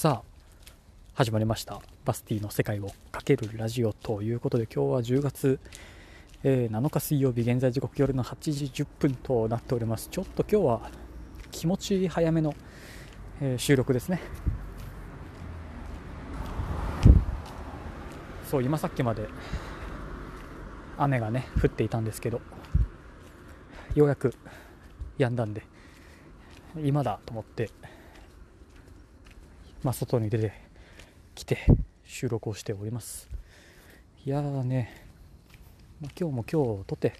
さあ始まりました。バスティの世界をかけるラジオということで今日は10月、えー7日水曜日現在時刻夜の8時10分となっております。ちょっと今日は気持ち早めの、えー収録ですね。そう今さっきまで雨がね降っていたんですけどようやく止んだんで今だと思ってまあ、外に出てきて収録をしております。いやーね、まあ、今日も今日をとって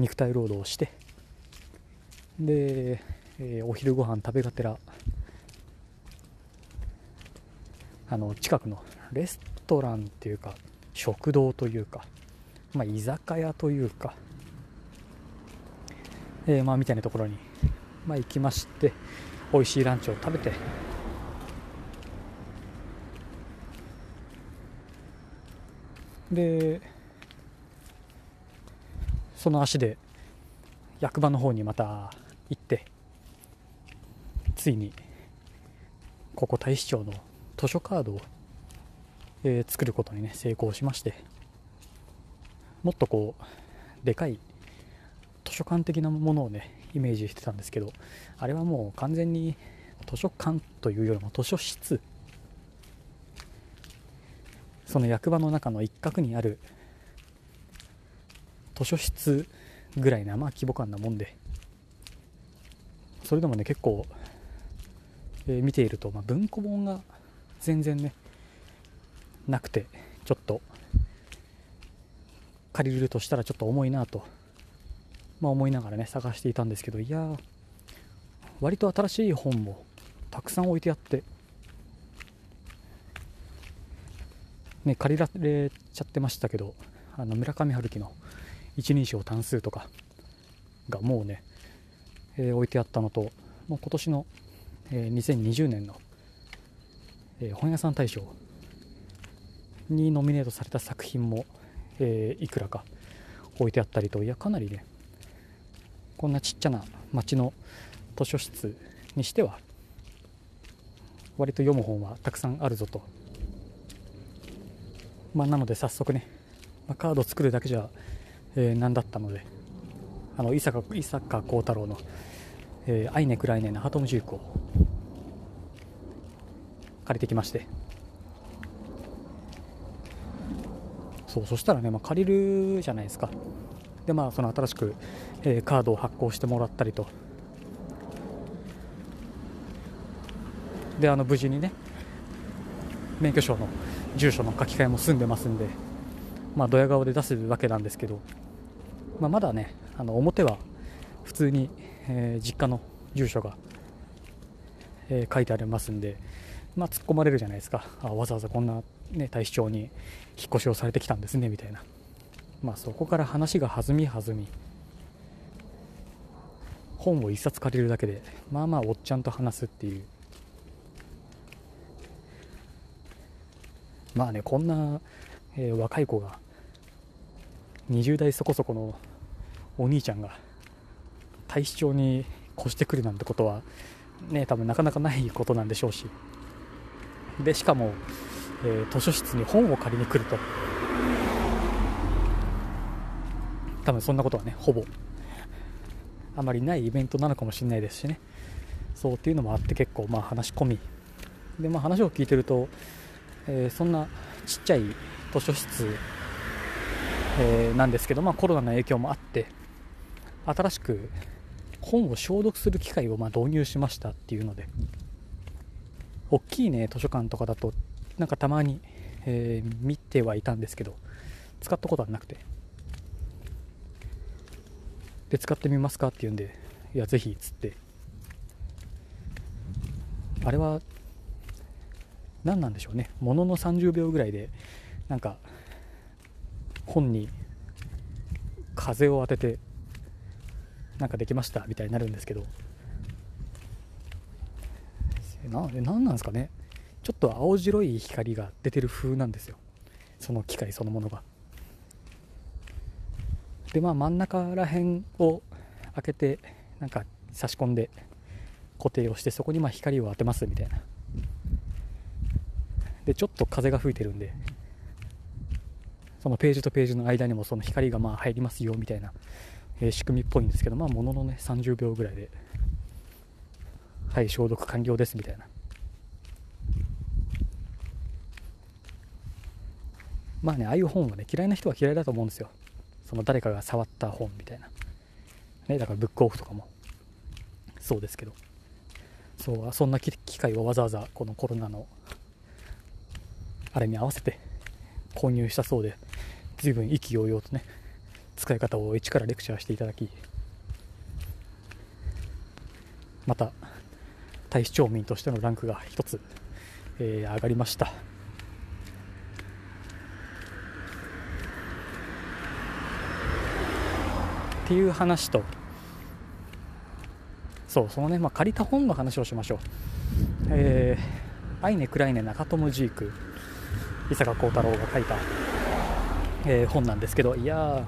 肉体労働をしてで、えーお昼ご飯食べがてらあの近くのレストランっていうか食堂というか、まあ、居酒屋というか、えーまあ、みたいなところに、まあ、行きまして美味しいランチを食べて。でその足で役場の方にまた行ってついにここ大使町の図書カードを、えー作ることにね成功しましてもっとこうでかい図書館的なものをねイメージしてたんですけどあれはもう完全に図書館というよりも図書室。その役場の中の一角にある図書室ぐらいなまあ規模感なもんで。それでもね結構、えー見ていると、まあ、文庫本が全然ねなくてちょっと借りるとしたらちょっと重いなと、まあ、思いながらね探していたんですけどいやー割と新しい本もたくさん置いてあってね、借りられちゃってましたけどあの村上春樹の一人称単数とかがもうね、えー置いてあったのともう今年の、えー2020年の、えー本屋さん大賞にノミネートされた作品も、えーいくらか置いてあったりといやかなりねこんなちっちゃな町の図書室にしては割と読む本はたくさんあるぞと。まあ、なので早速ね、まあカード作るだけじゃ、えーなんだったのであの伊坂伊坂幸太郎の「えー、アイネクライネなハトムジューク」を借りてきまして。そうそしたらね、まあ、借りるじゃないですか。でまあその新しく、えーカードを発行してもらったりと。であの無事にね免許証の住所の書き換えも済んでますんで、まあ、ドヤ顔で出すわけなんですけど、まあ、まだねあの表は普通に、えー実家の住所が、えー書いてありますんで、まあ、突っ込まれるじゃないですか。あわざわざこんな、ね、大使町に引っ越しをされてきたんですねみたいな、まあ、そこから話が弾み弾み。本を一冊借りるだけでまあまあおっちゃんと話すっていう。まあねこんな、えー若い子が20代そこそこのお兄ちゃんが大使町に越してくるなんてことはね多分なかなかないことなんでしょうし。でしかも、えー図書室に本を借りに来ると。多分そんなことはねほぼ。あまりないイベントなのかもしれないですしね。そうっていうのもあって結構まあ話し込み。でまあ話を聞いてるとえーそんなちっちゃい図書室、えーなんですけど、まあ、コロナの影響もあって新しく本を消毒する機械をま導入しましたっていうので大きいね図書館とかだとなんかたまに、えー見てはいたんですけど使ったことはなくて。で使ってみますかって言うんでいやぜひっつって。あれは何なんでしょうね。ものの30秒ぐらいでなんか本に風を当ててなんかできましたみたいになるんですけど。なえ何なんですかね。ちょっと青白い光が出てる風なんですよ。その機械そのものが。でまあ真ん中ら辺を開けてなんか差し込んで固定をしてそこにまあ光を当てますみたいな。でちょっと風が吹いてるんでそのページとページの間にもその光がまあ入りますよみたいな、えー、仕組みっぽいんですけどまあもののね30秒ぐらいではい消毒完了ですみたいな。まあねああいう本はね嫌いな人は嫌いだと思うんですよ。その誰かが触った本みたいな。ねだからブックオフとかも。そうですけど。そうそんな機会をわざわざこのコロナのあれに合わせて購入したそうで随分意気揚々とね使い方を一からレクチャーしていただきまた大使町民としてのランクが一つ、えー、上がりました。っていう話と。そうそのね、まあ、借りた本の話をしましょう。えー、アイネ・クライネ・中トム・ジーク。伊坂幸太郎が書いた、えー、本なんですけど。いや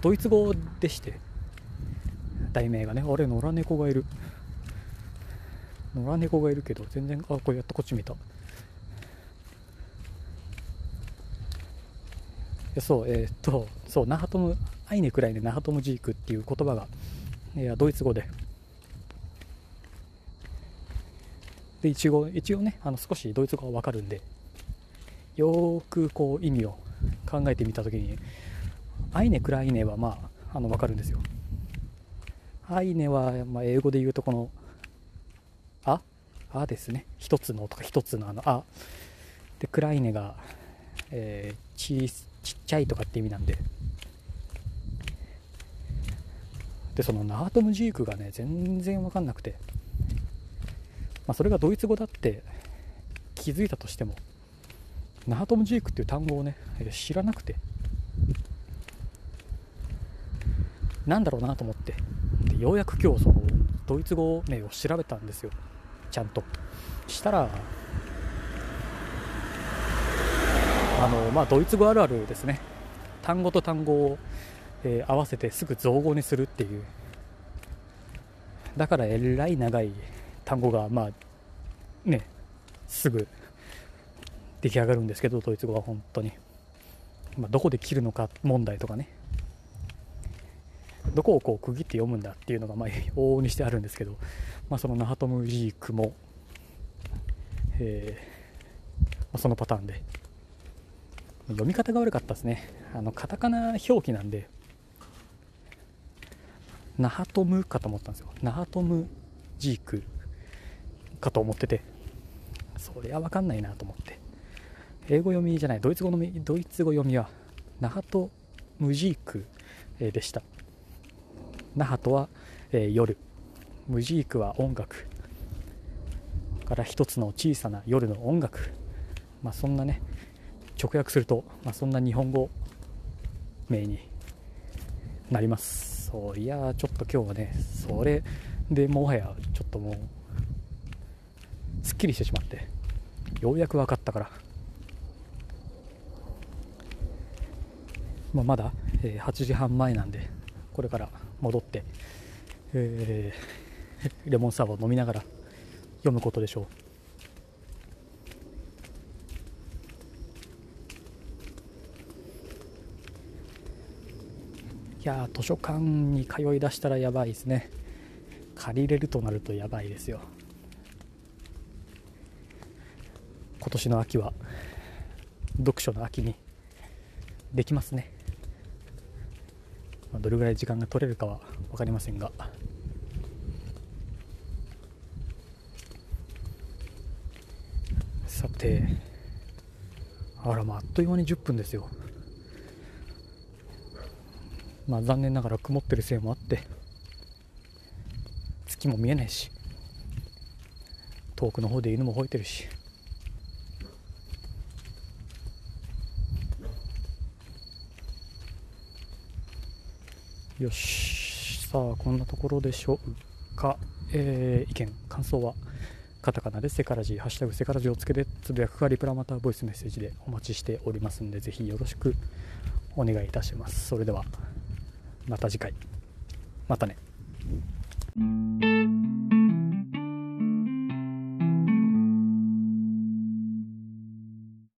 ドイツ語でして。題名がね。あれ野良猫がいる。野良猫がいるけど全然あこれやっとこっち見た。そうえー、っとそうナハトムアイネくらいでナハトムジークっていう言葉が、いやドイツ語で。で一応一応ねあの少しドイツ語が分かるんでよくこう意味を考えてみた時にアイネ・クライネはまああの分かるんですよ。アイネは、まあ、英語で言うとこのああですね。一つのとか一つのあのあ。でクライネが、えー、ちちっちゃいとかって意味なんで。でそのナートムジークがね全然分かんなくて、まあ、それがドイツ語だって気づいたとしてもナートムジークっていう単語をね知らなくて。なんだろうなと思って。でようやく今日そのドイツ語名を調べたんですよ。ちゃんと。したらあのまあドイツ語あるあるですね。単語と単語を、えー、合わせてすぐ造語にするっていう。だからえらい長い単語がまあねすぐ出来上がるんですけどドイツ語は本当に、まあ、どこで切るのか問題とかね。どこをこう区切って読むんだっていうのがまあ往々にしてあるんですけど、まあ、そのナハトムジークも、えーまあ、そのパターンで。読み方が悪かったですね。あのカタカナ表記なんで。ナハトムかと思ったんですよ。ナハトムジークかと思ってて。そりゃ分かんないなと思って。英語読みじゃない。ドイツ語のドイツ語読みはナハトムジーク、でした。ナハトは、えー、夜。ムジークは音楽。から一つの小さな夜の音楽。まあそんなね直訳すると、まあ、そんな日本語名になります。そういやちょっと今日はねそれでもはやちょっともうすっきりしてしまってようやく分かったから。まあ、まだ、えー、8時半前なんでこれから戻って、えー、レモンサワーを飲みながら読むことでしょう。いや図書館に通いだしたらやばいですね。借りれるとなるとやばいですよ。今年の秋は読書の秋にできますね、どれぐらい時間が取れるかは分かりませんが。さてあらまああっという間に10分ですよ。まあ残念ながら曇ってるせいもあって月も見えないし遠くの方で犬も吠えてるし。よし。さあこんなところでしょうか、えー、意見感想はカタカナでセカラジハッシュタグセカラジをつけてつぶやくかリプラまたボイスメッセージでお待ちしておりますんでぜひよろしくお願いいたします。それでは。また次回。またね。